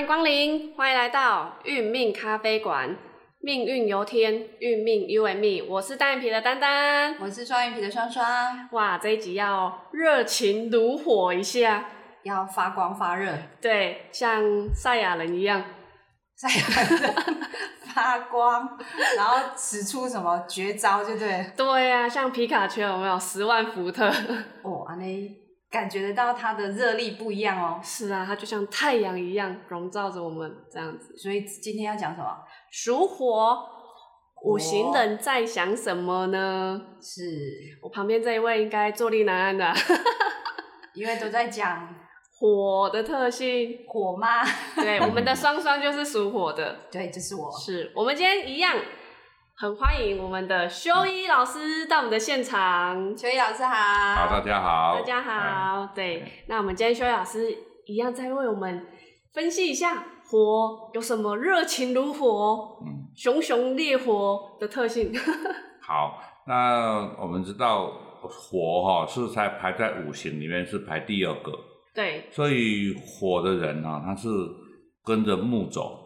欢迎光临，欢迎来到运命咖啡馆。命运由天，运命 you and me。我是单眼皮的丹丹，我是双眼皮的双双。哇，这一集要热情如火一下，要发光发热，对，像赛亚人一样，赛亚人发光，然后使出什么绝招，就对。对呀，像皮卡丘有没有十万伏特？哦，安尼感觉得到它的热力不一样哦。是啊，它就像太阳一样笼罩着我们这样子。所以今天要讲什么？属火，五行人在想什么呢？是我旁边这一位应该坐立难安的，因为都在讲火的特性。火吗？对，我们的双双就是属火的。对，就是我。是我们今天一样，很欢迎我们的修一老师到我们的现场。修一老师好。好，大家好。大家好。对，那我们今天修一老师一样在为我们分析一下。火有什么热情如火、熊熊烈火的特性？好，那我们知道火哈是才排在五行里面是排第二个，对，所以火的人呢，他是跟着木走，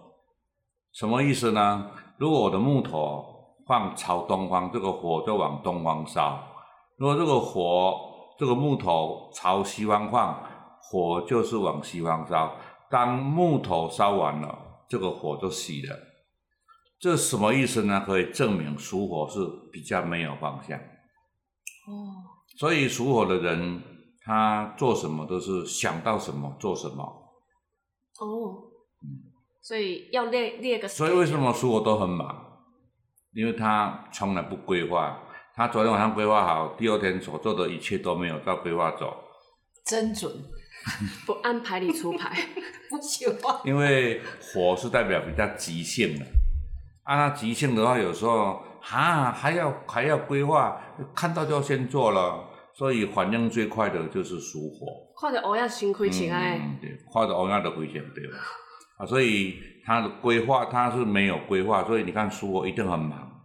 什么意思呢？如果我的木头放朝东方，这个火就往东方烧；如果这个火这个木头朝西方放，火就是往西方烧。当木头烧完了，这个火就熄了。这什么意思呢？可以证明属火是比较没有方向。哦。所以属火的人，他做什么都是想到什么做什么。哦。嗯。所以要列列个。所以为什么属火都很忙？因为他从来不规划。他昨天晚上规划好，第二天所做的一切都没有照规划走。真准。不按牌理出牌，不喜欢。因为火是代表比较急性的，按它急性的话，有时候哈还要还要规划，看到就要先做了，所以反应最快的就是属火。看着欧亚先亏钱哎，对，看着欧亚的亏钱对吧？啊，所以他的规划他是没有规划，所以你看书我一定很忙，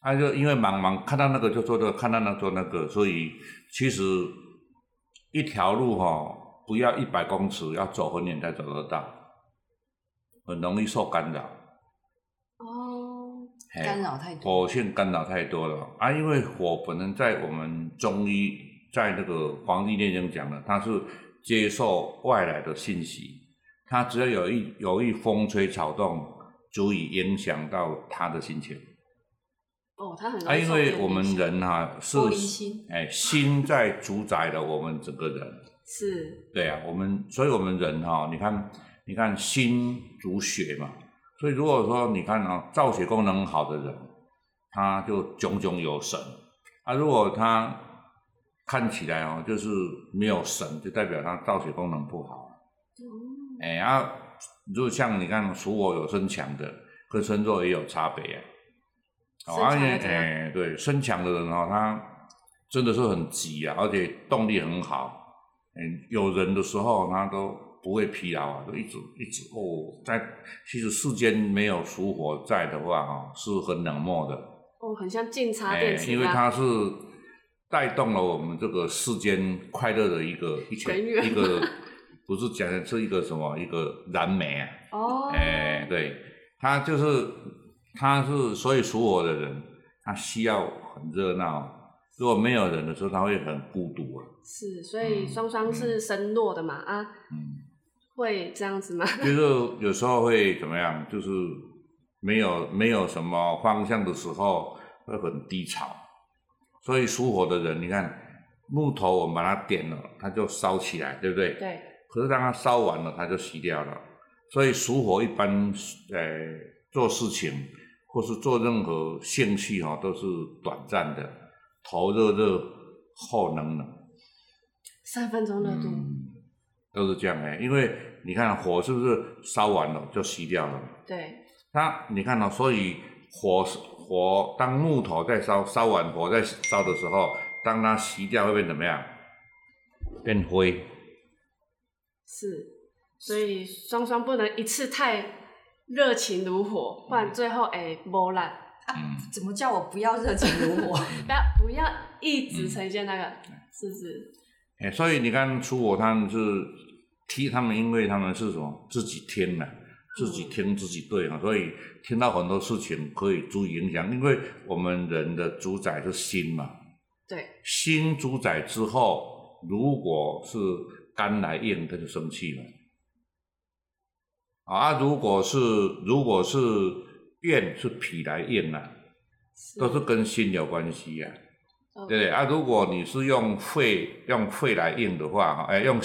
啊，就因为忙忙看到那个就做这个，看到那做那个，所以其实一条路哈。不要一百公尺，要走很远才走得到，很容易受干扰。哦，干扰太多。火性干扰太多了啊！因为火本身在我们中医在那个《黄帝内经》讲的，它是接受外来的信息，它只要有一有一风吹草动，足以影响到他的心情。哦，他很啊，因为我们人哈是心，哎，心在主宰了我们整个人。是，对啊，我们，所以我们人哈，你看，你看心主血嘛，所以如果说你看啊，造血功能好的人，他就炯炯有神啊；如果他看起来哦，就是没有神，就代表他造血功能不好。哎啊，就像你看属火有身强的，跟身弱也有差别啊。而且哎，对，身强的人哦，他真的是很急啊，而且动力很好。嗯，有人的时候，他都不会疲劳啊，都一直一直哦，在其实世间没有属火在的话，哈，是很冷漠的。哦，很像静插电池因为它是带动了我们这个世间快乐的一个一全一个，不是讲的是一个什么一个燃煤啊。哦。哎，对，他就是他是所以属火的人，他需要很热闹。如果没有人的时候，他会很孤独啊。是，所以双双是身弱的嘛啊，嗯，会这样子吗？就是有时候会怎么样？就是没有没有什么方向的时候，会很低潮。所以属火的人，你看木头，我们把它点了，它就烧起来，对不对？对。可是当它烧完了，它就熄掉了。所以属火一般，呃，做事情或是做任何兴趣哈，都是短暂的。头热热，后冷冷，三分钟热度，都是这样哎。因为你看火是不是烧完了就熄掉了？对。那你看到，所以火火当木头在烧，烧完火在烧的时候，当它熄掉会变怎么样？变灰。是，所以双双不能一次太热情如火，不然最后哎磨烂。嗯，怎么叫我不要热情如火？不要不要一直呈现那个，是不是？哎，所以你看出火，他们是踢他们，因为他们是什么自己听的，自己听自己对啊，所以听到很多事情可以注意影响，因为我们人的主宰是心嘛，对，心主宰之后，如果是肝来应，他就生气了。啊，如果是如果是怨是脾来应啊，都是跟心有关系呀、哦对不对？啊，如果你是用肺用肺来应的话，哈，哎，用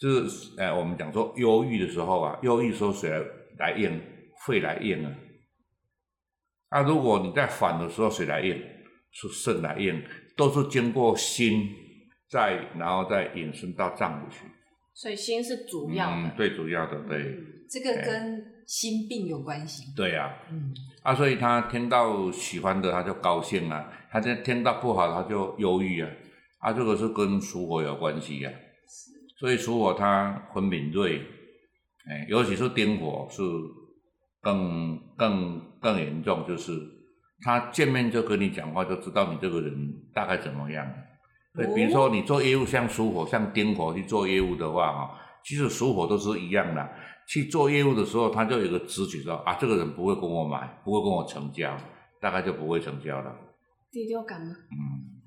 就是哎，我们讲说忧郁的时候啊，忧郁的时候谁来来应？肺来应啊。啊，如果你在反的时候谁来应？是肾来应，都是经过心再然后再引申到脏腑去。所以心是主要嗯的，，最主要的，对，嗯这个跟心病有关系。对啊、嗯，啊，所以他听到喜欢的他就高兴啊，他听听到不好他就忧郁啊，啊，这个是跟属火有关系呀、所以属火它很敏锐，哎，尤其是丁火是更更更严重，就是他见面就跟你讲话，就知道你这个人大概怎么样。对，比如说你做业务像属火、像丁火去做业务的话，哈，其实属火都是一样的。去做业务的时候，他就有一个直觉说啊，这个人不会跟我买，不会跟我成交，大概就不会成交了。第六感吗？嗯，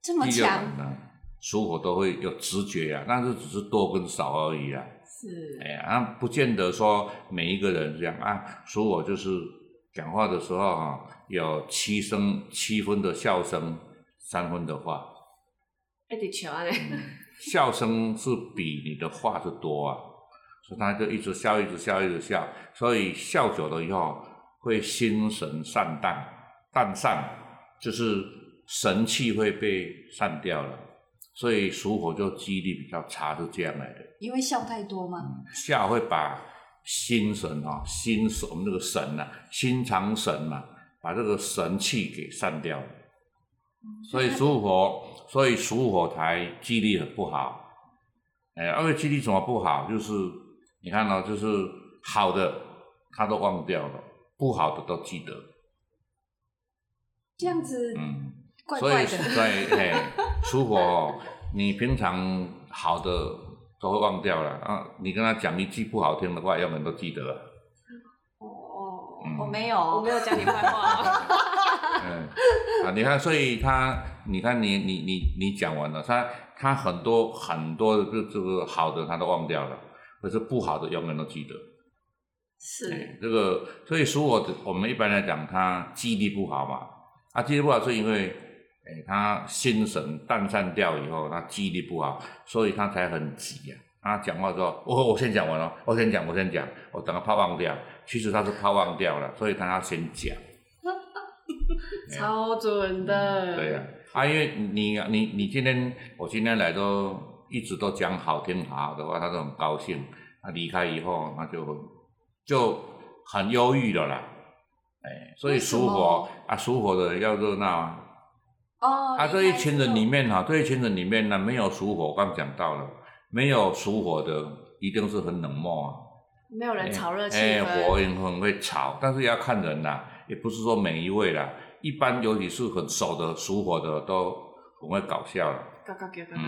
这么强，感呢，属火都会有直觉啊，但是只是多跟少而已啊。是哎呀，啊，不见得说每一个人这样啊。属火就是讲话的时候啊，有七声七分的笑声，三分的话，一直笑安尼，笑声是比你的话是多啊，所以他就一直笑，一直笑，一直笑，所以笑久了以后会心神散淡，淡散就是神气会被散掉了，所以属火就记忆力比较差，是这样来的。因为笑太多嘛。笑会把心神啊、心神我们这个神呐、心藏神嘛、把这个神气给散掉了。所以属火，所以属火台记忆力很不好。哎，因为记忆力怎么不好？就是你看到、就是好的他都忘掉了，不好的都记得。这样子嗯，怪所以怪的。对，嘿，属火哦，你平常好的都会忘掉了啊。你跟他讲一句不好听的话，永远都记得了。哦，嗯我没有，我没有讲你坏话哦，嗯，啊，你看，所以他，你看你你你你讲完了，他他很多很多的这这个好的他都忘掉了，可是不好的永远都记得。是哎，这个所以属我的，我们一般来讲，他记忆力不好嘛，啊，记忆力不好是因为，哎，他心神淡散掉以后，他记忆力不好，所以他才很急啊。他讲话说，我我先讲完了，我先讲，我先讲，我等他怕忘掉。其实他是怕忘掉了，所以他要先讲。超准的，对呀、啊，因为你你你今天我今天来都一直都讲好听好的话，他都很高兴。他离开以后，他就就很忧郁的啦。哎，所以属火啊，属火的要热闹啊。哦，啊，这一群人里面，面哈，这一群人里面呢，没有属火，我刚讲到了，没有属火的，一定是很冷漠啊。没有人炒热气哎，火也很会吵，但是也要看人啦，也不是说每一位啦。一般尤其是很熟的属火的，都很会搞笑了。嘎嘎嘎嘎嘎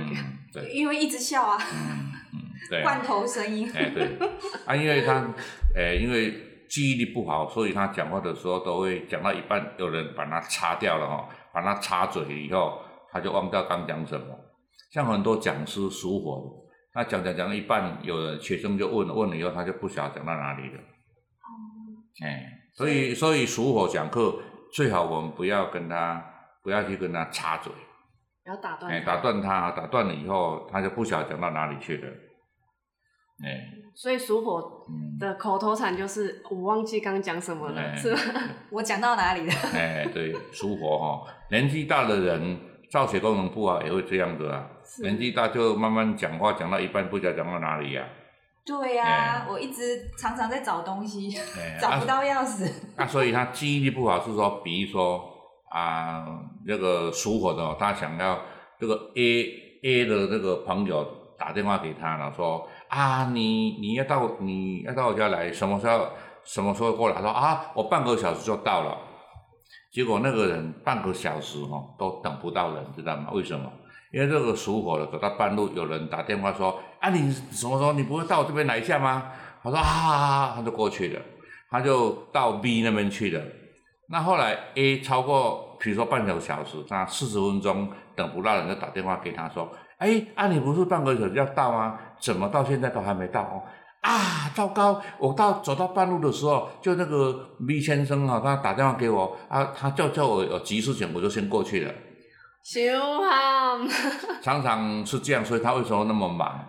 对，因为一直笑啊，嗯嗯，对啊，罐头声音。哎对，啊，因为他，哎，因为记忆力不好，所以他讲话的时候都会讲到一半，有人把他擦掉了哈，把他插嘴以后，他就忘掉刚讲什么。像很多讲师属火的，他讲讲讲到一半，有的学生就问了，问了以后他就不晓得讲到哪里了。哎，所以所以属火讲课最好我们不要跟他不要去跟他插嘴，不要打断哎，他。打断他，打断了以后他就不晓得讲到哪里去了。哎，所以属火嗯，的口头禅就是我忘记刚讲什么了，哎。是吧？我讲到哪里了？哎，对，属火哈、年纪大的人造血功能不好也会这样子啊。年纪大就慢慢讲话，讲到一半不知道讲到哪里呀、对呀、哎我一直常常在找东西，哎，找不啊到钥匙。啊，所以他记忆力不好是说，比如说啊，这个属火的哦，他想要这个 A A 的这个朋友打电话给他了，说啊，你你要到你要到我家来，什么时候什么时候过来？他说啊，我半个小时就到了。结果那个人半个小时哦都等不到人，知道吗？为什么？因为这个属火的走到半路，有人打电话说啊，你什么时候你不会到我这边来一下吗？他说啊，他就过去了，他就到 B 那边去了。那后来 A 超过，比如说半个小时，那四十分钟等不到人，就打电话给他说，哎，啊，你不是半个小时要到吗？怎么到现在都还没到？哦，啊，糟糕！我到走到半路的时候，就那个 B 先生啊，他打电话给我，啊，他叫叫我有急事情，我就先过去了。小汉，常常是这样，所以他为什么那么忙？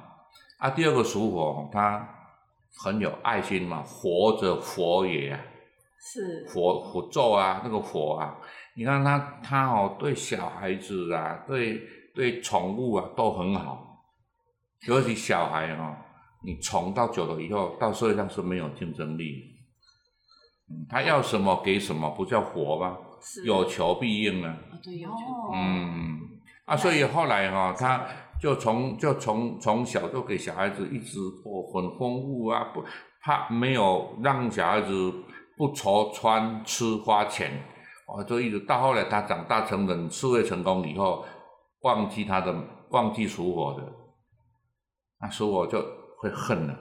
啊，第二个属火，他很有爱心嘛，活着佛也啊，是佛佛咒啊，那个佛啊，你看他他哦，对小孩子啊，对对宠物啊都很好，尤其小孩哦，你宠到久了以后，到社会上是没有竞争力。嗯，他要什么给什么，不叫活吗？是有求必应啊。啊，对，有求，哦，嗯，啊，所以后来哈、他就从就从从小就给小孩子一直哦很丰富啊，不怕没有让小孩子不愁穿吃花钱，哦，就一直到后来他长大成人，事业成功以后，忘记他的忘记属火的，那属火就会恨了，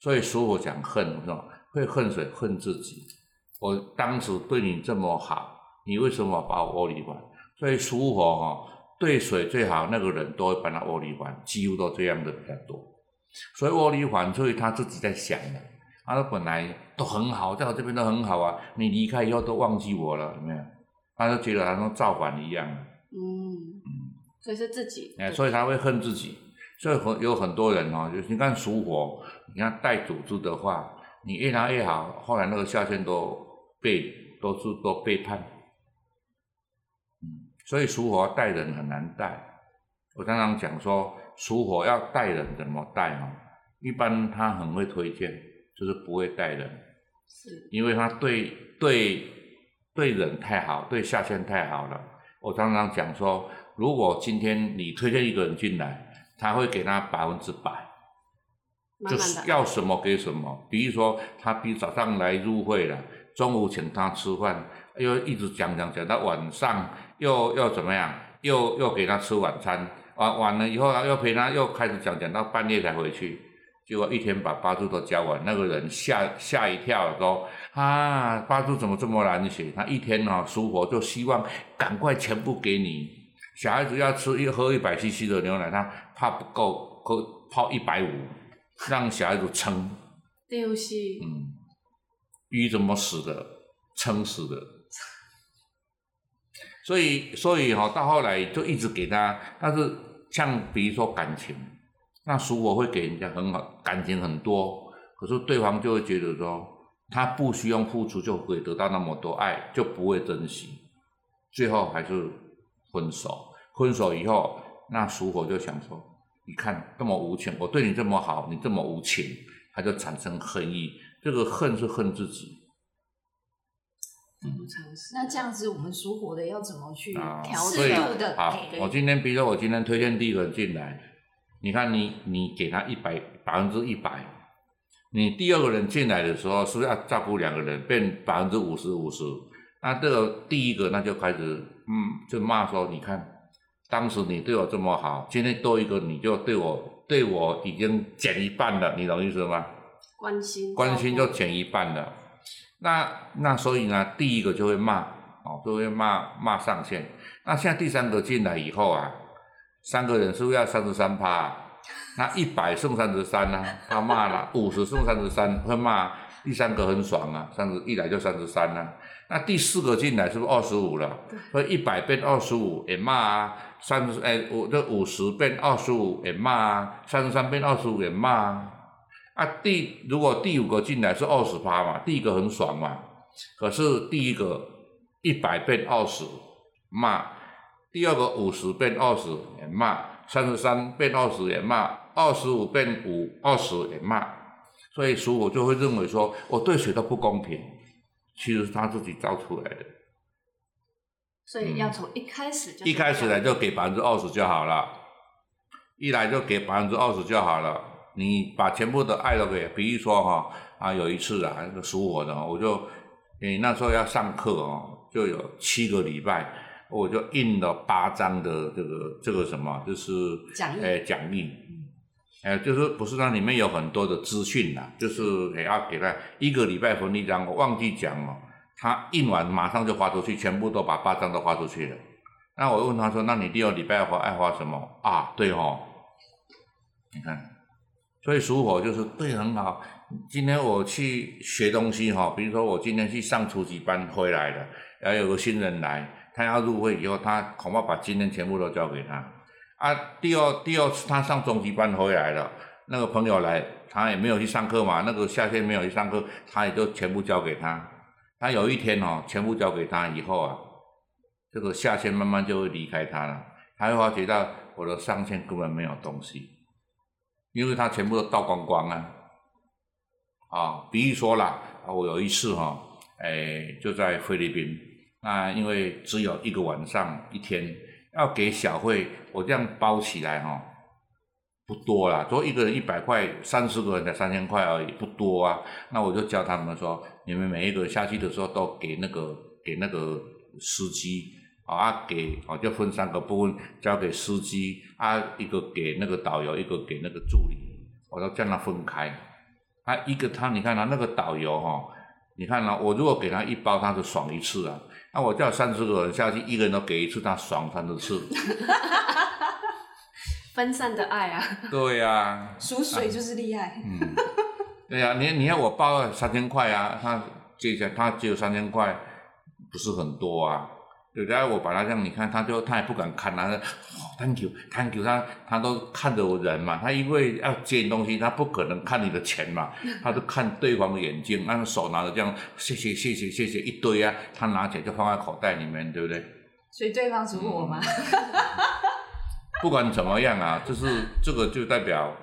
所以属火讲恨是吧？会恨谁？恨自己。我当时对你这么好，你为什么把我窝里还？所以属火哈、对水最好那个人都会把他窝里反，几乎都这样的比较多。所以窝里反，所以他自己在想的，他说本来都很好，在我这边都很好啊，你离开以后都忘记我了，有没有？他就觉得好像造反一样，嗯，所以是自己，哎，所以他会恨自己。所以很有很多人哦，就是你看属火，你看带组织的话，你越拿越好，后来那个下线都被都是都背叛。嗯，所以属火带人很难带。我常常讲说，属火要带人怎么带哦？一般他很会推荐，就是不会带人，是因为他对对对人太好，对下线太好了。我常常讲说，如果今天你推荐一个人进来，他会给他百分之百，就是要什么给什么。比如说，他比早上来入会了，中午请他吃饭，又一直讲讲讲到晚上，又又怎么样，又又给他吃晚餐，完完了以后又陪他又开始讲讲到半夜才回去，结果一天把八柱都教完，那个人吓吓一跳，说啊八柱怎么这么难写？他一天哦属火就希望赶快全部给你。小孩子要吃一喝一百 CC 的牛奶，他怕不够，喝泡一百五，让小孩子撑。就是嗯，鱼怎么死的？撑死的。所以，所以哈、到后来就一直给他，但是像比如说感情，那属火会给人家很好，感情很多，可是对方就会觉得说，他不需要付出就可以得到那么多爱，就不会珍惜，最后还是分手。分手以后，那属火就想说，你看这么无情，我对你这么好，你这么无情，他就产生恨意。这个恨是恨自己不尝试，那这样子，我们属火的要怎么去啊。调适度的？好哎，我今天比如说我今天推荐第一个人进来，你看你你给他一百百分之一百，你第二个人进来的时候，是不是要照顾两个人，变百分之五十五十？那这个第一个那就开始嗯，就骂说，你看当时你对我这么好，今天多一个你就对我对我已经减一半了，你懂意思吗？关心关心就减一半了。那那所以呢，第一个就会骂哦，就会骂骂上线。那现在第三个进来以后啊，三个人是不是要三十三趴、啊？那一百送三十三呢？他骂了，五十送三十三，会骂第三个很爽啊，三十一来就三十三了。那第四个进来是不是二十五了？所以一百变二十五也骂啊，三十哎我这五十变二十五也骂啊，三十三变二十五也骂啊。啊，第如果第五个进来是二十趴嘛，第一个很爽嘛，可是第一个一百变二十骂，第二个五十变二十也骂，三十三变二十也骂，二十五变五二十也骂，所以属我就会认为说我对谁都不公平，其实是他自己造出来的，所以要从一开始就一开始来就给百分之二十就好了，一来就给百分之二十就好了。你把全部的爱都给，比如说哈啊，有一次啊，那个属我的哦，我就你那时候要上课哦，就有七个礼拜，我就印了八张的这个这个什么，就是讲义哎奖励，哎，就是不是那里面有很多的资讯呐，就是也要给他一个礼拜分一张，我忘记讲哦，他印完马上就发出去，全部都把八张都发出去了。那我问他说，那你第二礼拜发爱发什么？啊？对哦，你看，所以属火就是对很好。今天我去学东西哈，比如说我今天去上初级班回来了，然后有个新人来，他要入会以后，他恐怕把今天全部都交给他。啊，第二第二次他上中级班回来了，那个朋友来，他也没有去上课嘛，那个下线没有去上课，他也就全部交给他。他有一天哦，全部交给他以后啊，这个下线慢慢就会离开他了，他会发觉到我的上线根本没有东西，因为他全部都倒光光啊。啊，比如说啦，我有一次哈，哎，就在菲律宾，那因为只有一个晚上一天。要给小费，我这样包起来哈，不多啦，说一个人一百块，三十个人才三千块而已，不多啊。那我就教他们说，你们每一个下去的时候都给那个给那个司机啊，给啊就分三个部分，交给司机啊，一个给那个导游，一个给那个助理，我都叫他分开。啊，一个他你看他那个导游哈，你看呢，我如果给他一包，他就爽一次啊。那我叫三十个人下去，一个人都给一次，他爽三十次。分散的爱啊！对呀，属水就是厉害。嗯，对呀，你你要我包三千块啊，他借下他只有三千块，不是很多啊。对，然后我把他这样，你看，他就他也不敢看，他说，Thank you，Thank you，他他都看着我人嘛，他因为要接东西，他不可能看你的钱嘛，他就看对方的眼睛，那手拿着这样，谢谢谢谢谢谢一堆啊，他拿起来就放在口袋里面，对不对？所以对方属我吗？不管怎么样啊，就是这个就代表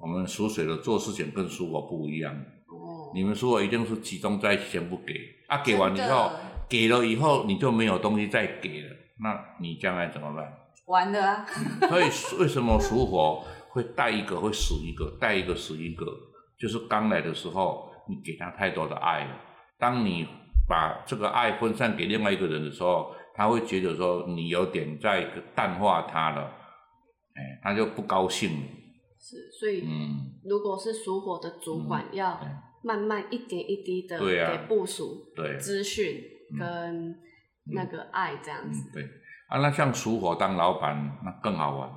我们属水的做事情跟属火不一样。哦，你们属火一定是集中在一起全部给，啊，给完以后。给了以后你就没有东西再给了，那你将来怎么办？完了啊！所以为什么属火会带一个会死一个，带一个死一个？就是刚来的时候你给他太多的爱了，当你把这个爱分散给另外一个人的时候，他会觉得说你有点在淡化他了，哎，他就不高兴了。是，所以嗯，如果是属火的主管，要慢慢一点一滴的给部署资讯。跟那个爱这样子，对啊，那像属火当老板那更好玩。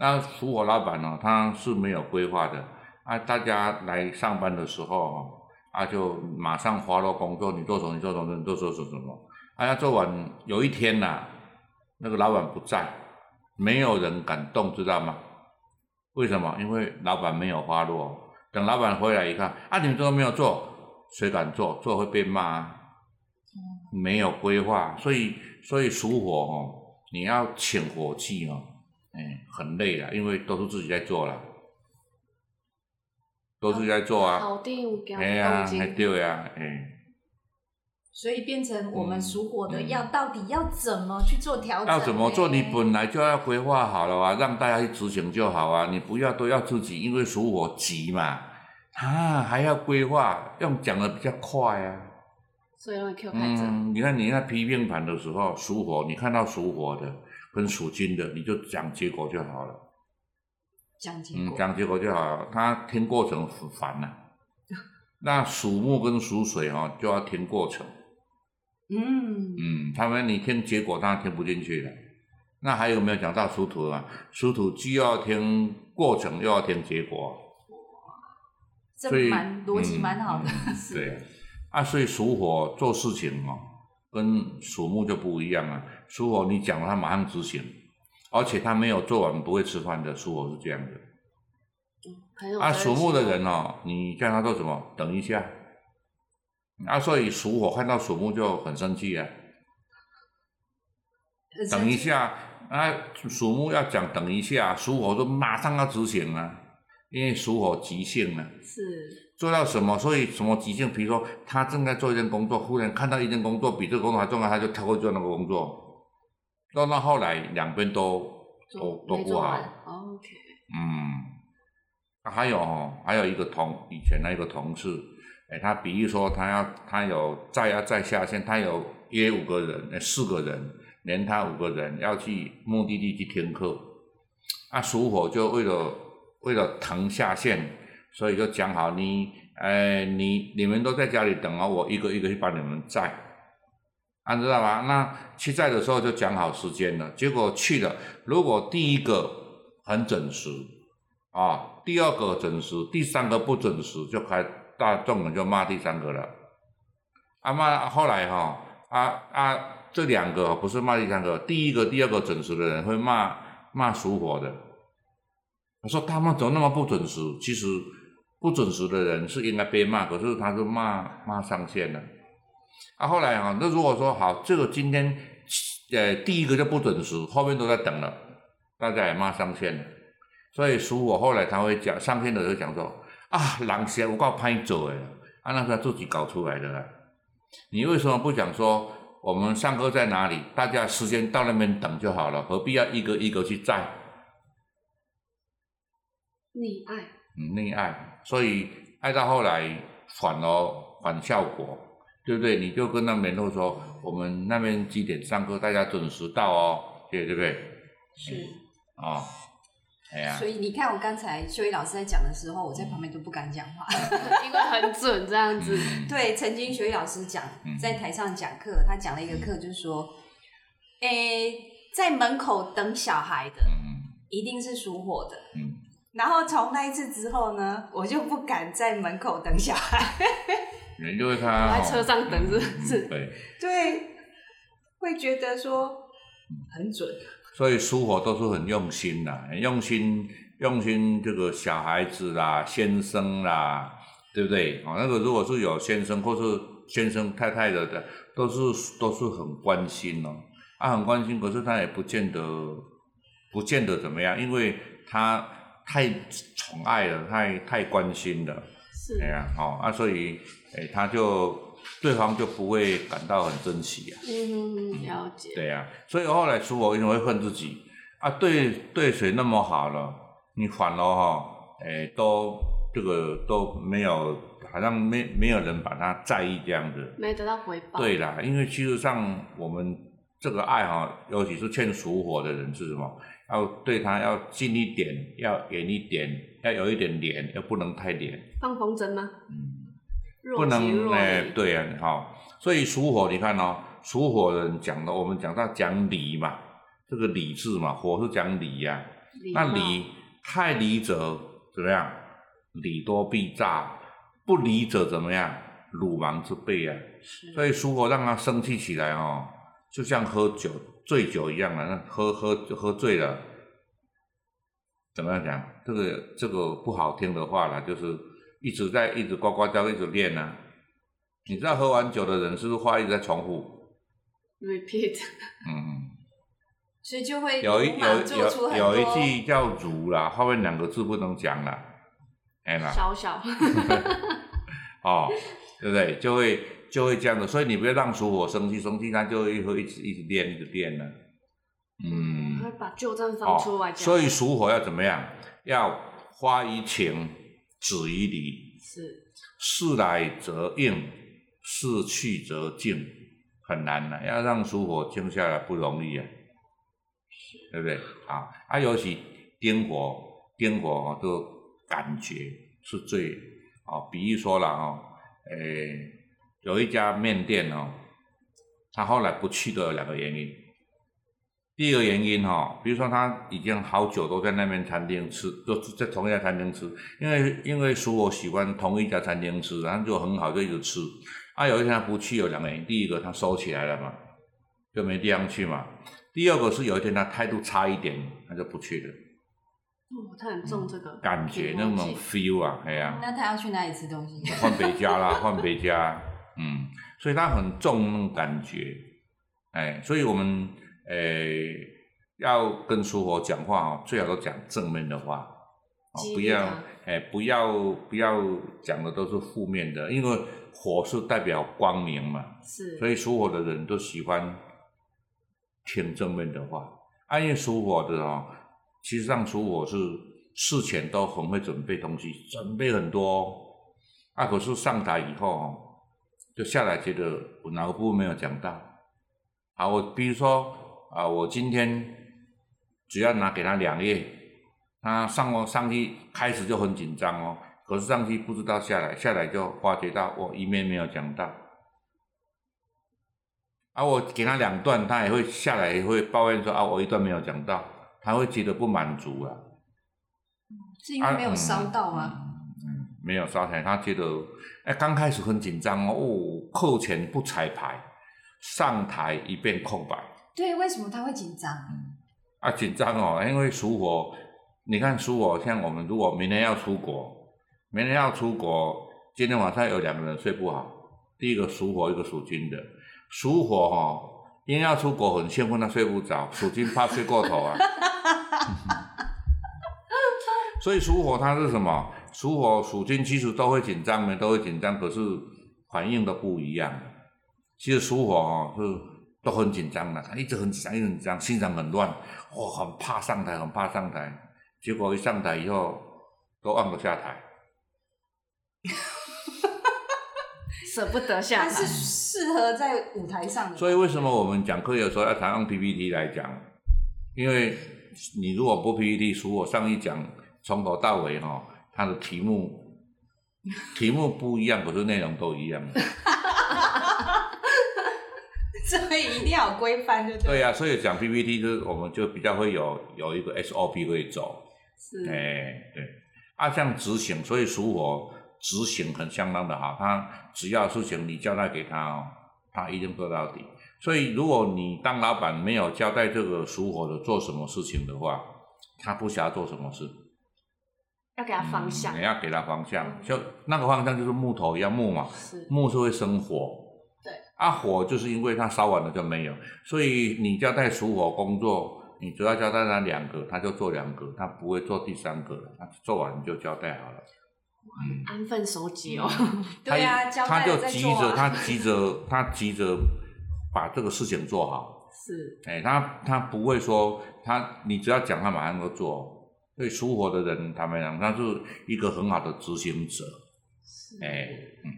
那属火老板呢，他是没有规划的啊。大家来上班的时候啊，就马上花落工作，你做什么？你做什么？你做什么？什么？啊，要做完有一天呐，那个老板不在，没有人敢动，知道吗？为什么？因为老板没有花落。等老板回来一看，啊，你们都没有做，谁敢做？做会被骂。没有规划，所以所以属火哦，你要请火气哦，哎，很累啊，因为都是自己在做了，都是在做啊，哎呀，还对呀，哎，所以变成我们属火的要到底要怎么去做调整？要怎么做？你本来就要规划好了啊，让大家去执行就好啊，你不要都要自己，因为属火急嘛，啊，还要规划，用讲的比较快啊。所以用 Q 开嗯，你看你那批命盘的时候属火，你看到属火的跟属金的，你就讲结果就好了。讲结果。嗯，讲结果就好了。他听过程很烦呐。那属木跟属水哦，就要听过程。嗯。嗯，他们你听结果，他听不进去的。那还有没有讲到属土啊？属土既要听过程，又要听结果。哇，这蛮逻辑蛮好的。对。啊，所以属火做事情哦，跟属木就不一样啊。属火你讲了，他马上执行，而且他没有做完不会吃饭的。属火是这样的。啊，属木的人哦，你叫他做什么？等一下。啊，所以属火看到属木就很生气啊。等一下，啊，属木要讲等一下，属火就马上要执行啊，因为属火急性啊。是。做到什么？所以什么极限？比如说，他正在做一件工作，忽然看到一件工作比这个工作还重要，他就跳过做那个工作。到到后来，两边都都都不好。OK。嗯。还有哦，还有一个同以前那个同事，哎，他比如说他要他有再要再下线，他有约五个人，哎，四个人，连他五个人要去目的地去听课。啊，属火就为了。为了腾下线，所以就讲好你，呃，你你们都在家里等啊，我一个一个去帮你们载，啊，知道吧？那去载的时候就讲好时间了，结果去了，如果第一个很准时，啊，第二个准时，第三个不准时，就开大众人就骂第三个了，啊骂后来哈，啊啊这两个不是骂第三个，第一个、第二个准时的人会骂骂属火的。他说他们怎么那么不准时？其实不准时的人是应该被骂，可是他是骂骂上线了。啊，后来啊，那如果说好，这个今天呃第一个就不准时，后面都在等了，大家也骂上线了。所以属我后来他会讲上线的时候讲说啊，狼先我告拍走哎，啊那是他自己搞出来的。你为什么不讲说我们上课在哪里？大家时间到那边等就好了，何必要一个一个去载？溺爱，溺爱，所以爱到后来反而反效果，对不对？你就跟他们联络说，我们那边几点上课，大家准时到哦，对对不对？是。啊，哎呀，所以你看，我刚才秀仪老师在讲的时候，我在旁边都不敢讲话。因为很准这样子。嗯。对，曾经学仪老师讲嗯，在台上讲课，他讲了一个课，就是说，诶，在门口等小孩的，嗯。一定是属火的。嗯然后从那一次之后呢，我就不敢在门口等小孩。嗯，因为他在车上等是不是嗯对，对，会觉得说很准。所以属火都是很用心的，很用心用心这个小孩子啦、先生啦，对不对？哦，那个如果是有先生或是先生太太的的，都是都是很关心哦，啊，很关心，可是他也不见得不见得怎么样，因为他太宠爱了，太太关心了，是哎呀，哦啊，所以哎，他就对方就不会感到很珍惜啊。嗯，了解。对呀、所以后来属火为什么会恨自己啊？对对谁那么好了，你反了哈，哎，都这个都没有，好像没没有人把他在意这样子。没得到回报。对啦，因为其实上我们这个爱哈，尤其是欠属火的人是什么？要对他要近一点，要远一点，要有一点脸，又不能太脸。放风筝吗？嗯。不能若哎、离。对啊，好，所以属火，你看哦，属火的人讲的，我们讲到讲理嘛，这个理字嘛，火是讲理呀、那理太理者怎么样？理多必诈，不理者怎么样？鲁莽之辈啊。是所以属火让他生气起来哦，就像喝酒醉酒一样啊，那喝喝喝醉了，怎么样讲？这个这个不好听的话啦，就是一直在一直呱呱叫，一直练啊。你知道喝完酒的人是不是话一直在重复？repeat，嗯，所以就会有一有做出很有有一句叫“儒”啦，后面两个字不能讲啦，哎啦，小小哦，对不对？就会就会这样的，所以你不要让属火生气，生气它就会一直一直练，一直练了。嗯，会把旧账放出来哦，所以属火要怎么样？要花于情，止于理，是事来则应，事去则静，很难的、要让属火静下来不容易啊，对不对？啊，啊，尤其丁火，丁火哦，这个感觉是最哦，比喻说了哦，诶，有一家面店哦，他后来不去的有两个原因。第一个原因哦、比如说他已经好久都在那边餐厅吃，都在同一家餐厅吃，因为因为叔我喜欢同一家餐厅吃，然后就很好，就一直吃。啊，有一天他不去，有两个原因，第一个他收起来了嘛，就没地方去嘛。第二个是有一天他态度差一点，他就不去了，哦，他很重这个感觉那种 feel 啊，哎呀、那他要去哪里吃东西？换别家啦，换别家，嗯，所以他很重那种感觉，哎，所以我们诶、要跟属火讲话哦，最好都讲正面的话，哦不要他哎、不要不要讲的都是负面的，因为火是代表光明嘛，是所以属火的人都喜欢听正面的话。啊，因为属火的哦，其实上属火是事前都很会准备东西，准备很多哦。啊，可是上台以后哦，就下来觉得我哪个部分没有讲到。啊，我比如说啊，我今天只要拿给他两页，他上哦上去开始就很紧张哦，可是上去不知道下来，下来就发觉到我一面没有讲到。啊，我给他两段，他也会下来，也会抱怨说啊，我一段没有讲到，他会觉得不满足啊。是因为没有烧到吗？嗯，没有烧起来，他觉得哎，刚开始很紧张哦，哦，课前不彩排，上台一片空白。对，为什么他会紧张？啊，紧张哦，因为属火，你看属火，像我们如果明天要出国，明天要出国，今天晚上有两个人睡不好，第一个属火，一个属金的。属火哈，因为要出国很兴奋，他睡不着；属金怕睡过头啊。所以属火它是什么？属火、属金其实都会紧张的，都会紧张，可是反应都不一样。其实属火哈是都很紧张的，他一直很紧张，一直很紧张，心肠很乱，哇，很怕上台，很怕上台。结果一上台以后，都忘了下台。舍不得下台，是适合在舞台上的。所以为什么我们讲课有时候要常用 PPT 来讲？因为你如果不 PPT，属我上一讲从头到尾哈，它的题目题目不一样，可是内容都一样。所以一定要有规范，就对。对呀，所以讲 PPT 就是我们就比较会有有一个 SOP 会走。是。哎，对。啊，像执行，所以属火。执行很相当的好，他只要事情你交代给他哦，他一定做到底。所以如果你当老板没有交代这个属火的做什么事情的话，他不晓得做什么事。要给他方向。你要给他方向，就那个方向就是木头一样木嘛，木是会生火。对。啊，火就是因为它烧完了就没有，所以你交代属火工作，你只要交代他两个，他就做两个，他不会做第三个了。他做完就交代好了。安分守己哦，对啊，他就急着，他急着，他急着把这个事情做好。是，哎，他他不会说他，你只要讲，他马上就做。所以属火的人，他们讲他是一个很好的执行者。哎，嗯，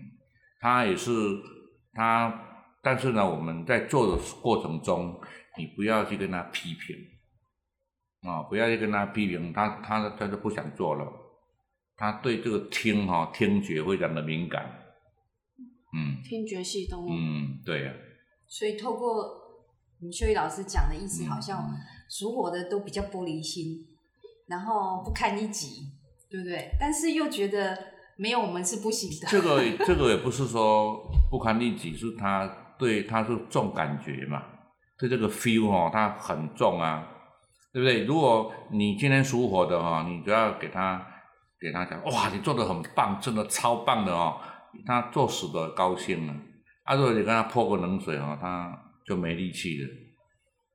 他也是他，但是呢，我们在做的过程中，你不要去跟他批评。啊，不要去跟他批评，他他他就不想做了。他对这个听哈听觉非常的敏感，嗯，听觉系统，嗯，对呀。所以透过我们秀玉老师讲的意思，好像属火的都比较玻璃心，然后不堪一击，对不对？但是又觉得没有我们是不行的。这个 这个也不是说不堪一击，是他对他是重感觉嘛，对这个 feel 哦，他很重啊，对不对？如果你今天属火的哈，你就要给他。给他讲，哇，你做的很棒，真的超棒的哦，他做死的高兴了。啊，如果你跟他泼个冷水哦，他就没力气了。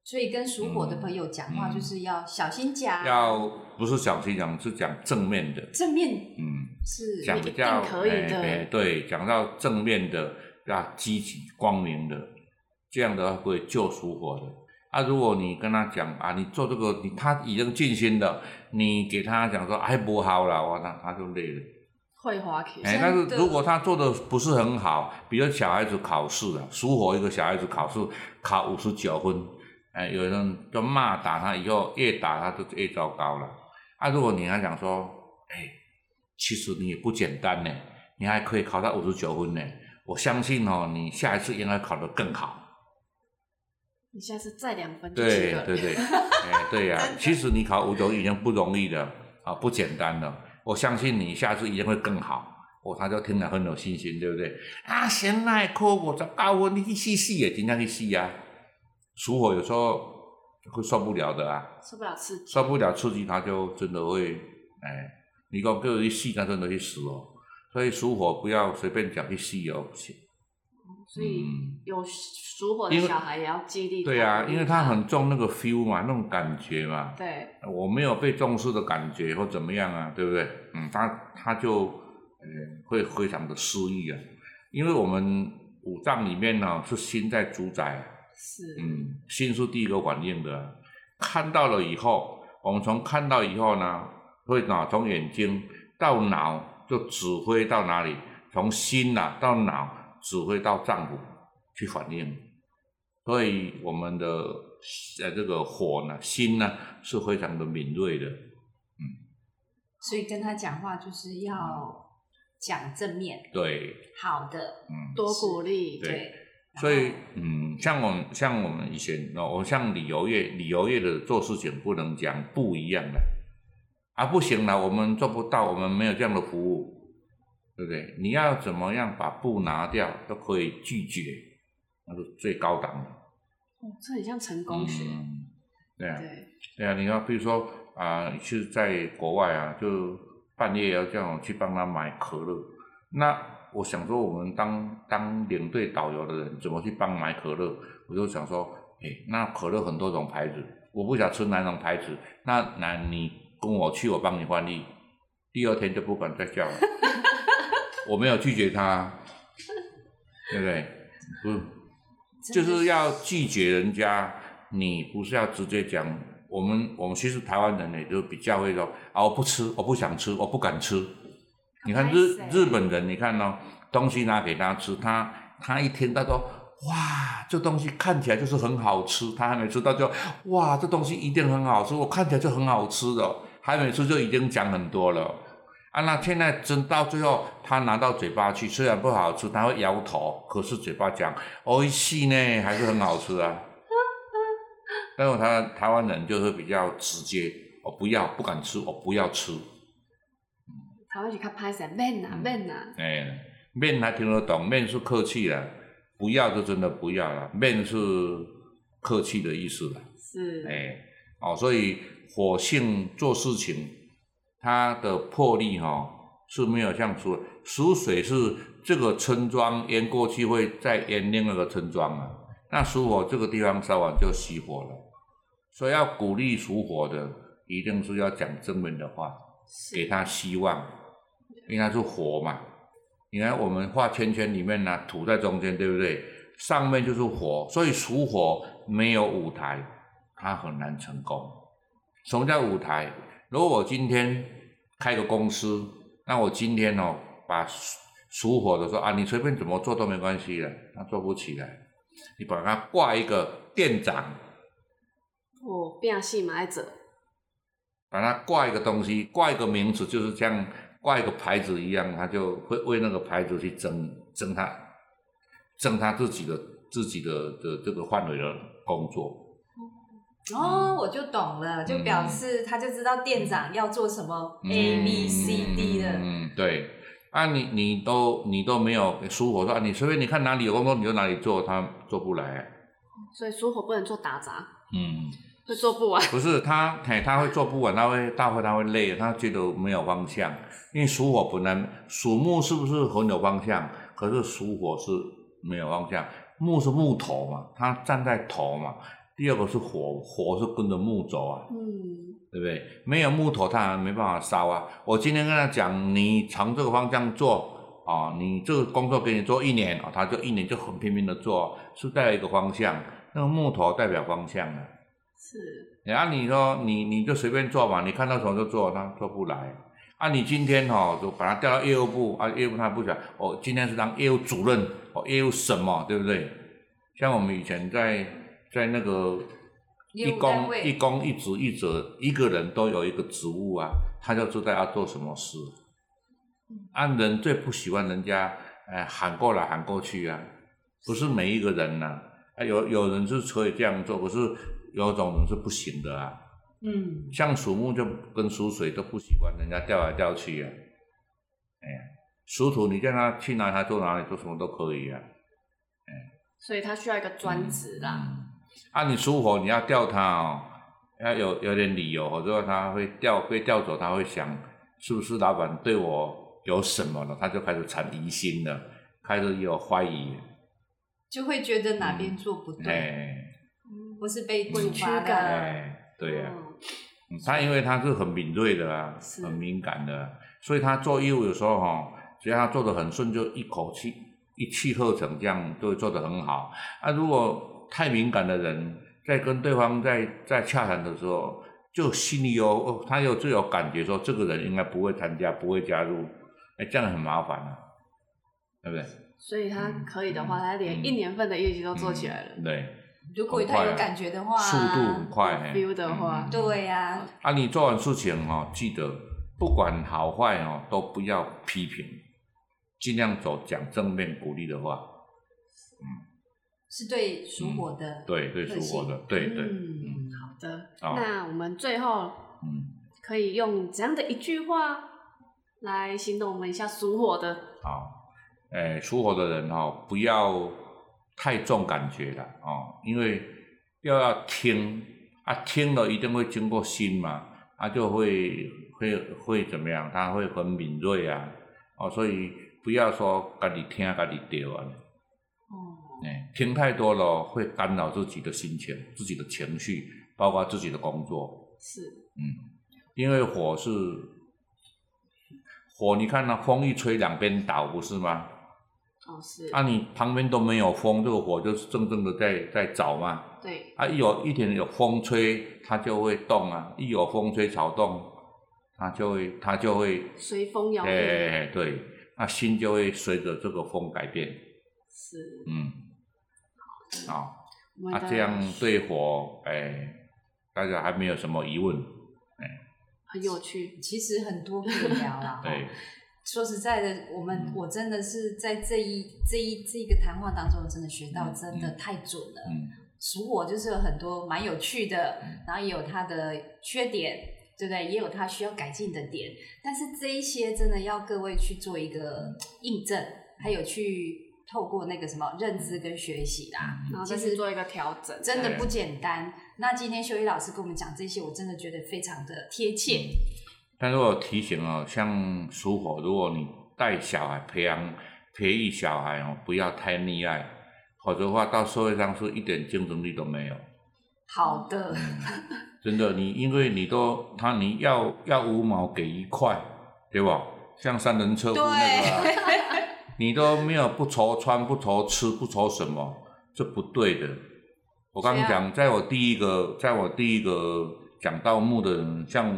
所以跟属火的朋友讲话，就是要小心讲。要不是小心讲，是讲正面的。正面，嗯，是讲比较可以的。对，讲到正面的，要积极光明的，这样的话会救属火的。啊，如果你跟他讲啊，你做这个，你他已经尽心了，你给他讲说哎不好了，哇，他他就累了，会滑稽。哎，但是如果他做的不是很好，比如小孩子考试啊，属火一个小孩子考试考五十九分，哎，有人就骂打他，以后越打他就越糟糕了。啊，如果你还想说，哎，其实你也不简单呢，你还可以考到五十九分呢，我相信哦，你下一次应该考得更好。你下次再两分对对对，哎对呀，其实你考五九已经不容易了啊，不简单了。我相信你下次一定会更好。哦，他就听了很有信心，对不对？啊，现在考五十高分，你去试试也尽量去试啊。属火有时候会受不了的啊，受不了刺激，受不了刺激，他就真的会哎，你讲叫去试，他真的去死哦。所以属火不要随便讲去试哦，不行。所以有属火的小孩也要激励。对啊，因为他很重那个 feel 嘛，那种感觉嘛。对。我没有被重视的感觉或怎么样啊，对不对？嗯，他他就呃会非常的失意啊，因为我们五脏里面呢是心在主宰。是。嗯，心是第一个反应的，看到了以后，我们从看到以后呢，会脑从眼睛到脑就指挥到哪里，从心呐到脑。指挥到脏腑去反应，所以我们的呃这个火呢，心呢是非常的敏锐的，嗯。所以跟他讲话就是要讲正面对，好的，嗯，多鼓励，对对，所以嗯，像我们像我们以前，哦，我像旅游业，旅游业的做事情不能讲不一样的，啊，不行了，我们做不到，我们没有这样的服务，对不对？你要怎么样把布拿掉，都可以拒绝，那是最高档的。哦这很像成功学，嗯，对啊，对，对啊，你看，比如说啊，是在国外啊，就半夜要叫我去帮他买可乐，那我想说，我们当当领队导游的人，怎么去帮买可乐？我就想说，哎，那可乐很多种牌子，我不想吃哪种牌子，那那你跟我去，我帮你翻译，第二天就不敢再叫了，我没有拒绝他，对不对？不是。就是要拒绝人家，你不是要直接讲。我们我们其实台湾人呢，就比较会说啊，我不吃，我不想吃，我不敢吃。你看日日本人，你看哦，东西拿给他吃，他他一听他说哇，这东西看起来就是很好吃，他还没吃到就哇，这东西一定很好吃，我看起来就很好吃的，还没吃就已经讲很多了。啊，那现在真到最后，他拿到嘴巴去，虽然不好吃，他会摇头，可是嘴巴讲哦细呢，还是很好吃啊。但是他台湾人就是比较直接，我不要，不敢吃，我不要吃。台湾是较拍谁面嗯。啊面啊，哎，面还听得懂，面是客气的，不要就真的不要了，面是客气的意思了。是，哎，哦，所以火性做事情，它的魄力哈、是没有像属属水是这个村庄淹过去会再淹另外一个村庄啊，那属火这个地方烧完就熄火了，所以要鼓励属火的，一定是要讲正面的话，给，他希望，因为它是火嘛。你看我们画圈圈里面呢、土在中间，对不对？上面就是火，所以属火没有舞台，它很难成功。什么叫舞台？如果我今天开个公司，那我今天哦，把属属火的说啊，你随便怎么做都没关系的，他做不起来。你把它挂一个店长，哦，变戏嘛爱者，把它挂一个东西，挂一个名字，就是像挂一个牌子一样，他就会为那个牌子去争争他争他自己的自己的的这个范围的工作。哦，我就懂了，就表示他就知道店长要做什么 A B C D 的，嗯，对。啊你，你都你都没有属火说啊，你随便你看哪里有工作你就哪里做，他做不来。所以属火不能做打杂，嗯，会做不完。不是他，嘿，他会做不完，他会大会他会累，他觉得没有方向。因为属火本来属木是不是很有方向？可是属火是没有方向，木是木头嘛，他站在头嘛。第二个是火，火是跟着木走啊，嗯，对不对？没有木头，他还没办法烧啊。我今天跟他讲，你朝这个方向做啊，你这个工作给你做一年啊，他就一年就很拼命的做，是带有一个方向。那个木头代表方向啊。是，然后你说你你就随便做嘛，你看到什么就做，他做不来。啊，你今天哦，就把他调到业务部啊，业务他不想，哦，今天是当业务主任，哦，业务什么，对不对？像我们以前在在那个一公一公一职一责，一个人都有一个职务啊，他就知道要做什么事。按、人最不喜欢人家哎喊过来喊过去啊，不是每一个人呐、啊，有有人是可以这样做，可是有种人是不行的啊。嗯，像属木就跟属水都不喜欢人家调来调去啊。哎呀，属土你叫他去哪他做哪里，做什么都可以啊。所以他需要一个专职啦。嗯，啊，你属火你要调他哦，要有有点理由，或者说他会调被调走，他会想是不是老板对我有什么了，他就开始产疑心了，开始有怀疑。就会觉得哪边做不对，哎或是被委屈的，哎，对呀、他因为他是很敏锐的啊，是。很敏感的啊，所以他做业务有时候哈、只要他做的很顺，就一口气一气呵成，这样就会做得很好。啊，如果太敏感的人，在跟对方在在洽谈的时候，就心里有哦他有就有感觉说这个人应该不会参加，不会加入，哎，这样很麻烦啊，对不对？所以他可以的话，嗯。他连一年份的业绩都做起来了。嗯对，如果他有感觉的话，速度很快。嘿 feel 的话嗯。对呀、啊，你做完事情哦，记得不管好坏哦，都不要批评，尽量走讲正面鼓励的话。是对属火的，对对属火的，对对，嗯，好的，好那我们最后嗯，可以用怎样的一句话来形容我们一下属火的？好，诶，属火的人哦，不要太重感觉了哦，因为要要听啊，听了一定会经过心嘛，啊，就会会会怎么样？他会很敏锐啊，哦，所以不要说家己听家己对啊，哦，哎，听太多了会干扰自己的心情、自己的情绪，包括自己的工作。是，嗯，因为火是火，你看那、风一吹，两边倒，不是吗？哦是，啊，你旁边都没有风，这个火就是正正的在在着嘛。对，啊，一有一点有风吹，它就会动啊；一有风吹草动，它就会它就会，随风摇哎、曳，对，那心就会随着这个风改变。是，嗯，好。啊，我们的这样对火，哎、大家还没有什么疑问，很有趣，其实很多可以聊啦。对，说实在的，我们、嗯我真的是在这一这一这一个谈话当中，真的学到嗯真的太准了。嗯，属火就是有很多蛮有趣的嗯，然后也有它的缺点，对不对？也有它需要改进的点。但是这一些真的要各位去做一个印证，还有去透过那个什么认知跟学习啦。然后再其实做一个调整，真的不简单。那今天修一老师跟我们讲这些，我真的觉得非常的贴切。但是我提醒哦，像属火，如果你带小孩培养培育小孩哦，不要太溺爱，否则的话到社会上是一点竞争力都没有。好的，真的，你因为你都他你要要五毛给一块，对吧？像三轮车夫那个、啊，你都没有不愁穿不愁吃不愁什么，这不对的。我刚刚讲，在我第一个，在我第一个讲到木的人，像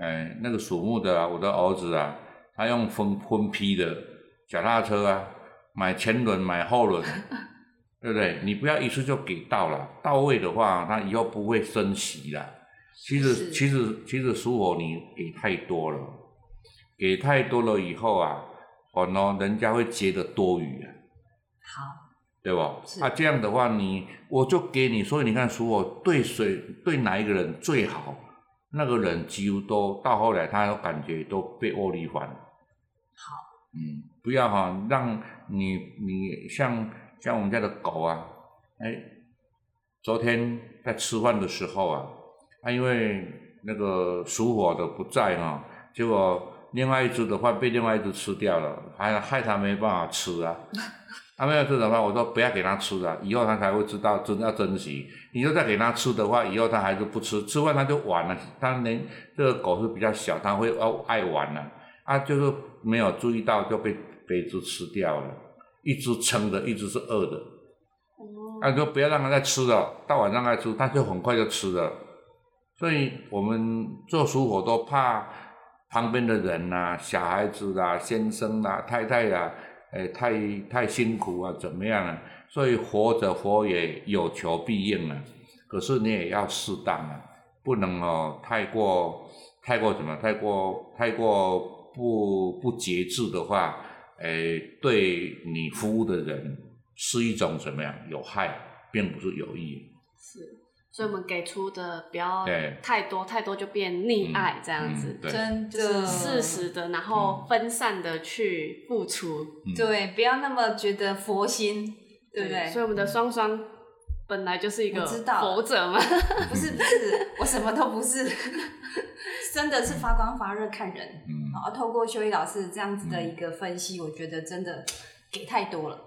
哎那个属木的啊，我的儿子啊，他用分分批的脚踏车啊，买前轮买后轮，对不对？你不要一次就给到了，到位的话，他以后不会珍惜了。其实其实其实属火你给太多了，给太多了以后啊，哦喏，人家会觉得多余啊。好，对吧？是啊，这样的话你我就给你，所以你看属火对谁对哪一个人最好，那个人几乎都到后来他都感觉都被窝里反。好，嗯，不要哈、让你你像像我们家的狗啊，哎，昨天在吃饭的时候啊，啊因为那个属火的不在哈、结果另外一只的话被另外一只吃掉了，还害它没办法吃啊。他没有吃的话，我说不要给他吃了，以后他才会知道真要珍惜。你就再给他吃的话，以后他还是不吃，吃完他就玩了。他连这个狗是比较小，他会哦爱玩了，啊，就是没有注意到就被别只吃掉了，一只撑的，一只是饿的，哦，那、就不要让它再吃了，到晚上再吃，它就很快就吃了。所以我们做属火都怕旁边的人呐、小孩子啦、先生啦、太太啦，哎，太太辛苦啊，怎么样啊？所以活着佛也有求必应啊，可是你也要适当啊，不能哦太过太过怎么太过太过不不节制的话，哎，对你服务的人是一种怎么样有害，并不是有益。是，所以我们给出的不要太多，太多就变溺爱这样嗯子，对。真的。适时的，然后分散的去付出，嗯。对，不要那么觉得佛心，对不对？所以我们的双双本来就是一个我知道。佛者嘛，不是不是，我什么都不是，真的是发光发热看人。嗯。然后透过修一老师这样子的一个分析，我觉得真的给太多了。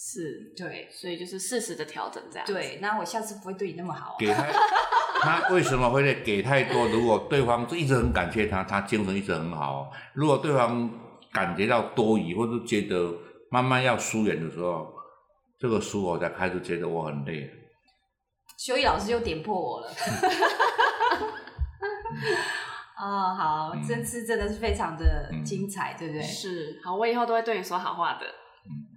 是，对所以就是适时的调整这样子。对，那我下次不会对你那么好、啊。给他，他为什么会给太多？如果对方一直很感谢他，他精神一直很好。如果对方感觉到多余，或者觉得慢慢要疏远的时候，这个时候我才开始觉得我很累。修一老师又点破我了。哦，好，嗯这次真的是非常的嗯精彩，对不对？是，好，我以后都会对你说好话的，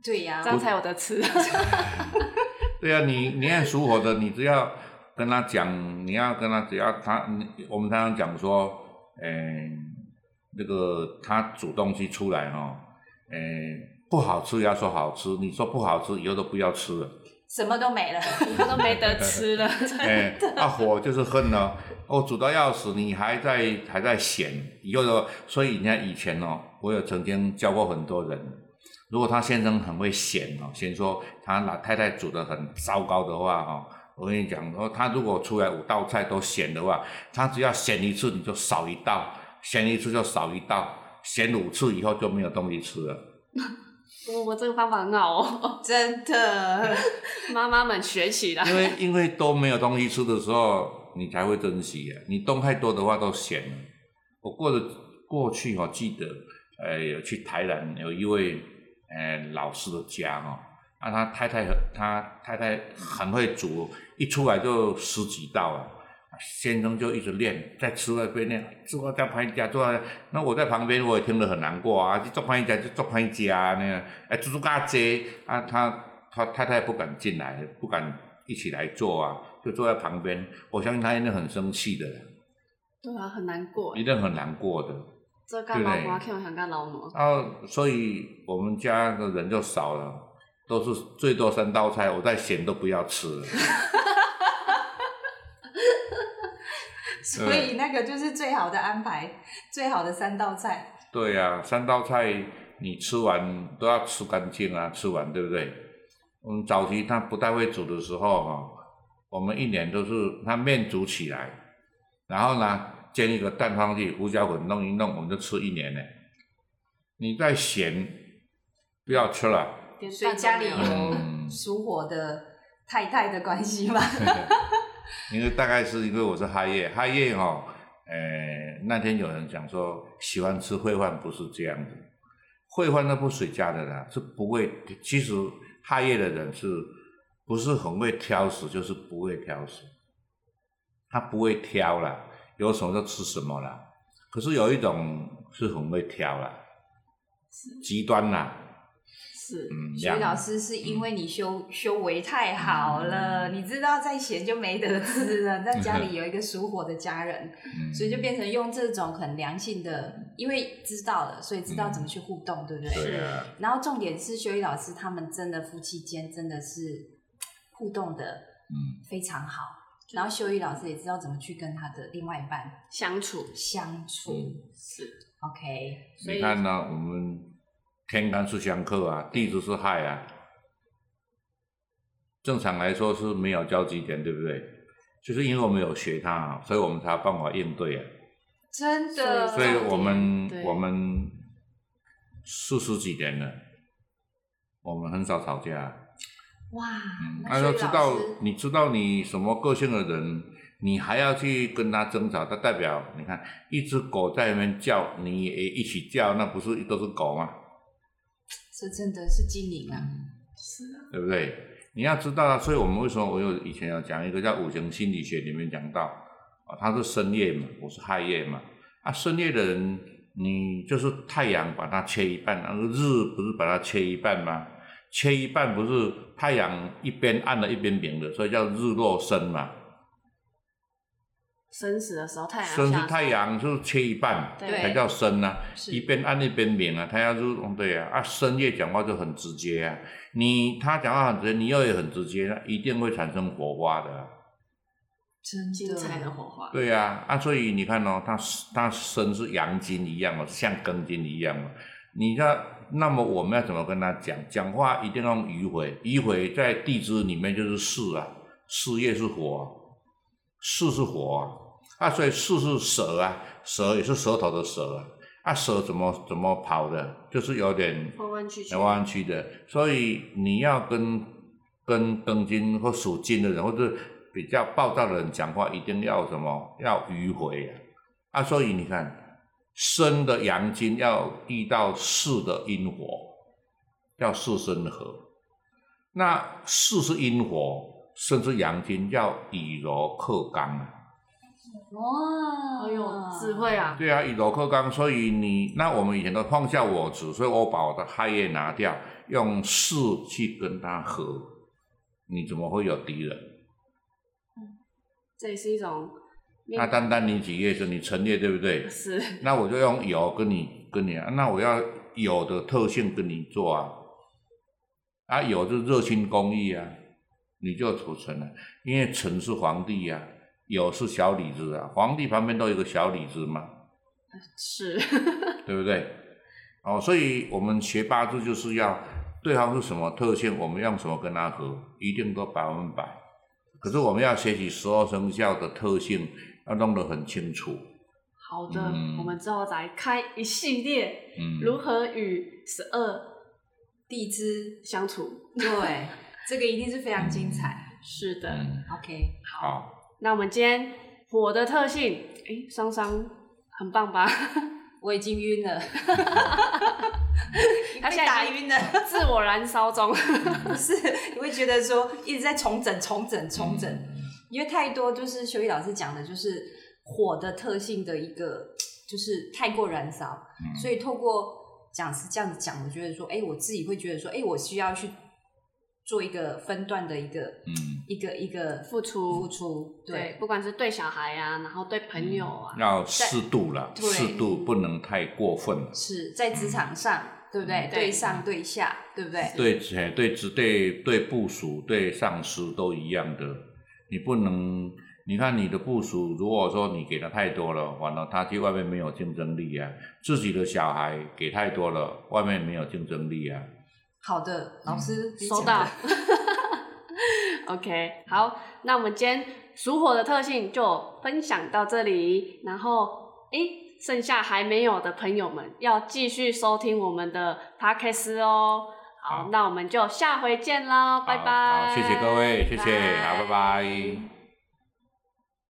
对呀、这样才有得吃。对啊，你你看属火的，你只要跟他讲，你要跟他只要他，你我们常常讲说，嗯、那个他煮东西出来哦，诶、不好吃要说好吃，你说不好吃以后都不要吃了。什么都没了。以 后都没得吃了。哎，啊火就是恨哦，哦煮到要死，你还在还在嫌，以后的，所以你看以前哦，我有曾经教过很多人，如果他先生很会嫌哦，嫌说他老太太煮的很糟糕的话哦，我跟你讲，哦，他如果出来五道菜都嫌的话，他只要嫌一次你就少一道，嫌一次就少一道，嫌五次以后就没有东西吃了。我我这个方法很好哦，真的，妈妈们学起来。因为因为都没有东西吃的时候，你才会珍惜啊。你东太多的话都咸了。我过的过去哦，记得呃有去台南有一位呃老师的家哦，啊他太太很他太太很会煮，一出来就十几道啊。先生就一直练，在吃那边练，做在拍家做到，那我在旁边我也听得很难过啊，就做拍家就做拍家呢，哎，煮煮咖喱啊，他他太太不敢进来，不敢一起来做啊，就坐在旁边，我相信他一定很生气的，对啊，很难过一。定很难过的。这干老妈看我想干老母。然后，所以我们家的人就少了，都是最多三道菜，我再咸都不要吃了。所以那个就是最好的安排，最好的三道菜。对呀、三道菜你吃完都要吃干净啊，吃完对不对？我们早期他不太会煮的时候哈、我们一年都是他面煮起来，然后呢煎一个蛋放去，胡椒粉弄一弄，我们就吃一年呢。你再咸，不要吃了。连所以家里有属火的太太的关系吗？因为大概是因为我是哈叶，哈叶哈，呃，那天有人讲说喜欢吃烩饭不是这样的，烩饭那不水加的啦，是不会。其实哈叶的人是不是很会挑食，就是不会挑食，他不会挑啦，有什么就吃什么啦。可是有一种是很会挑啦，极端啦，是。嗯，徐老师是因为你修修为太好了，你知道再咸就没得吃了。在家里有一个属火的家人，嗯。所以就变成用这种很良性的，因为知道了，所以知道怎么去互动，对不对？对啊，然后重点是修一老师他们真的夫妻间真的是互动的嗯，非常好，然后修一老师也知道怎么去跟他的另外一半相处相处。嗯是，OK，所以你看呢，我们天干是相克啊，地支是害啊，正常来说是没有交集点，对不对？就是因为我们有学它啊，所以我们才有办法应对啊。真的，所以我们我们四十几年了，我们很少吵架。哇，嗯，那修一老那就知道你知道你什么个性的人，你还要去跟他争吵，他代表你看一只狗在那边叫，你也一起叫，那不是都是狗吗？是真的是精灵啊！是啊，对不对？你要知道啊，所以我们为什么我有以前有讲一个叫五行心理学里面讲到啊，他是申夜嘛，我是亥业嘛，啊，申夜的人，你就是太阳把它切一半，那个日不是把它切一半吗？切一半不是太阳一边暗了，一边明的，所以叫日落升嘛。生死的时候太阳生是，太阳就是切一半对才叫生啊，一边暗一边明啊，他要是嗯对啊，啊深夜讲话就很直接啊，你他讲话很直接，你又也很直接，那一定会产生火花的啊、真精彩的火花。对呀、啊，所以你看哦，它它身是阳金一样哦，像庚金一样哦。你看，那么我们要怎么跟他讲？讲话一定要用迂回，迂回在地支里面就是巳啊，巳月是火，巳是火啊，啊，所以巳是蛇啊，蛇也是舌头的蛇啊，啊，蛇怎么怎么跑的？就是有点弯弯曲曲，弯弯曲的，所以你要跟跟庚金或属金的人，或者比较暴躁的人讲话，一定要什么？要迂回啊！啊，所以你看，生的阳金要遇到四的阴火，要四生合。那四是阴火，生是阳金，要以柔克刚啊。哇，好有智慧啊！对啊，以柔克刚，所以你那我们以前都放下我执，所以我把我的亥业拿掉，用巳去跟他合，你怎么会有敌人？这也是一种那单单你几月生，你陈列对不对？是，那我就用有跟你跟你，那我要有的特性跟你做啊，啊有就是热心公益啊，你就储存了，因为辰是皇帝呀、有是小李子啊，皇帝旁边都有个小李子嘛，是，对不对？哦，所以我们学八字就是要对方是什么特性，我们用什么跟他合，一定都百分百。可是我们要学习十二生肖的特性，要弄得很清楚。好的，嗯我们之后再开一系列嗯，如何与十二地支，相处。对，这个一定是非常精彩。是的，嗯，OK，好，那我们今天火的特性，诶，双双很棒吧？我已经晕了，被他现在已经打晕了。自我燃烧中。不是，你会觉得说一直在重整、重整、重整，因为太多就是修一老师讲的，就是火的特性的一个，就是太过燃烧，嗯所以透过讲师这样子讲，我觉得说，哎、我自己会觉得说，哎、我需要去做一个分段的一个、嗯，一个一个付出付出，对对，不管是对小孩啊，然后对朋友啊，要适度了，对适度不能太过分了。是在职场上，对不对？对对上对下，对不对？对，哎对职对对部署对上司都一样的，你不能，你看你的部署，如果说你给的太多了，完了他去外面没有竞争力啊，自己的小孩给太多了，外面没有竞争力啊。好的，老师、你收到。OK，好，那我们今天属火的特性就分享到这里，然后诶，剩下还没有的朋友们要继续收听我们的 Podcast 哦。好，那我们就下回见喽，拜拜。好，谢谢各位，谢谢，拜好，拜拜。